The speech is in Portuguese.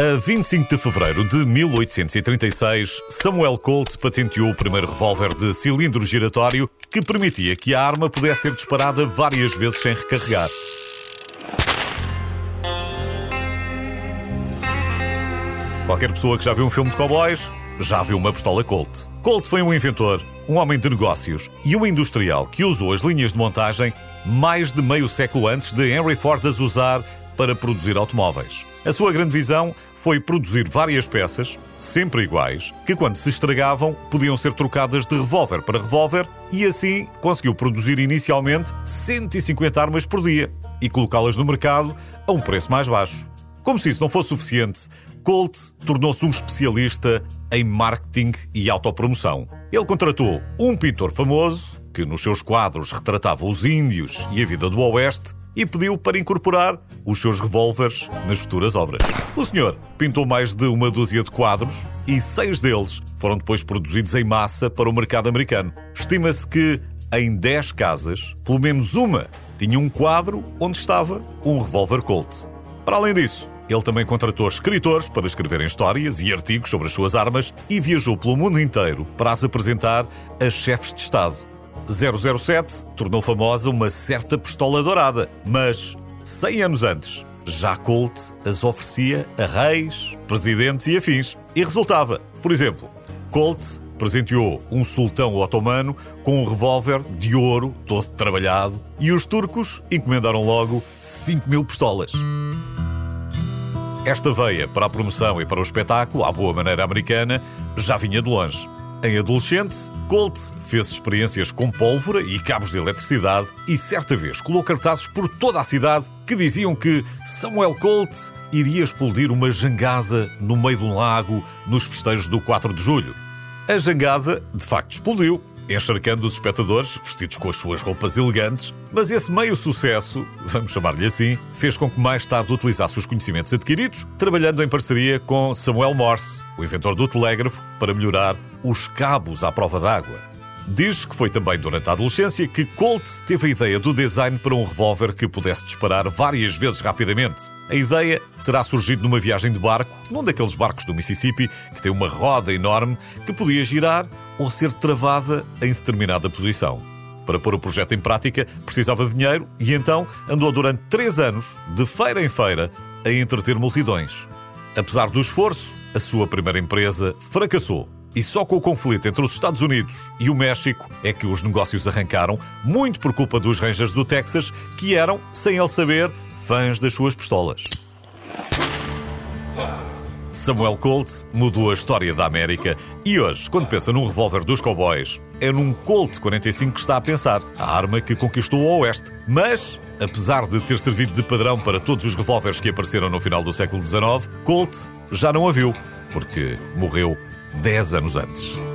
A 25 de fevereiro de 1836, Samuel Colt patenteou o primeiro revólver de cilindro giratório que permitia que a arma pudesse ser disparada várias vezes sem recarregar. Qualquer pessoa que já viu um filme de cowboys já viu uma pistola Colt. Colt foi um inventor, um homem de negócios e um industrial que usou as linhas de montagem mais de meio século antes de Henry Ford as usar para produzir automóveis. A sua grande visão foi produzir várias peças, sempre iguais, que quando se estragavam podiam ser trocadas de revólver para revólver e assim conseguiu produzir inicialmente 150 armas por dia e colocá-las no mercado a um preço mais baixo. Como se isso não fosse suficiente, Colt tornou-se um especialista em marketing e autopromoção. Ele contratou um pintor famoso que nos seus quadros retratava os índios e a vida do Oeste e pediu para incorporar os seus revólveres nas futuras obras. O senhor pintou mais de uma dúzia de quadros e seis deles foram depois produzidos em massa para o mercado americano. Estima-se que em 10 casas, pelo menos uma tinha um quadro onde estava um revólver Colt. Para além disso, ele também contratou escritores para escreverem histórias e artigos sobre as suas armas e viajou pelo mundo inteiro para as apresentar a chefes de Estado. 007 tornou famosa uma certa pistola dourada, mas 100 anos antes, já Colt as oferecia a reis, presidentes e afins. E resultava, por exemplo, Colt presenteou um sultão otomano com um revólver de ouro, todo trabalhado, e os turcos encomendaram logo 5 mil pistolas. Esta veia para a promoção e para o espetáculo, à boa maneira americana, já vinha de longe. Em adolescente, Colt fez experiências com pólvora e cabos de eletricidade e certa vez colou cartazes por toda a cidade que diziam que Samuel Colt iria explodir uma jangada no meio de um lago nos festejos do 4 de julho. A jangada, de facto, explodiu encharcando os espectadores vestidos com as suas roupas elegantes, mas esse meio sucesso, vamos chamar-lhe assim, fez com que mais tarde utilizasse os conhecimentos adquiridos, trabalhando em parceria com Samuel Morse, o inventor do telégrafo, para melhorar os cabos à prova d'água. Diz que foi também durante a adolescência que Colt teve a ideia do design para um revólver que pudesse disparar várias vezes rapidamente. A ideia terá surgido numa viagem de barco, num daqueles barcos do Mississippi que tem uma roda enorme que podia girar ou ser travada em determinada posição. Para pôr o projeto em prática, precisava de dinheiro e então andou durante três anos, de feira em feira, a entreter multidões. Apesar do esforço, a sua primeira empresa fracassou e só com o conflito entre os Estados Unidos e o México é que os negócios arrancaram, muito por culpa dos Rangers do Texas, que eram, sem ele saber, fãs das suas pistolas. Samuel Colt mudou a história da América e hoje, quando pensa num revólver dos cowboys, é num Colt 45 que está a pensar, a arma que conquistou o Oeste. Mas, apesar de ter servido de padrão para todos os revólveres que apareceram no final do século XIX, Colt já não a viu, porque morreu 10 anos antes.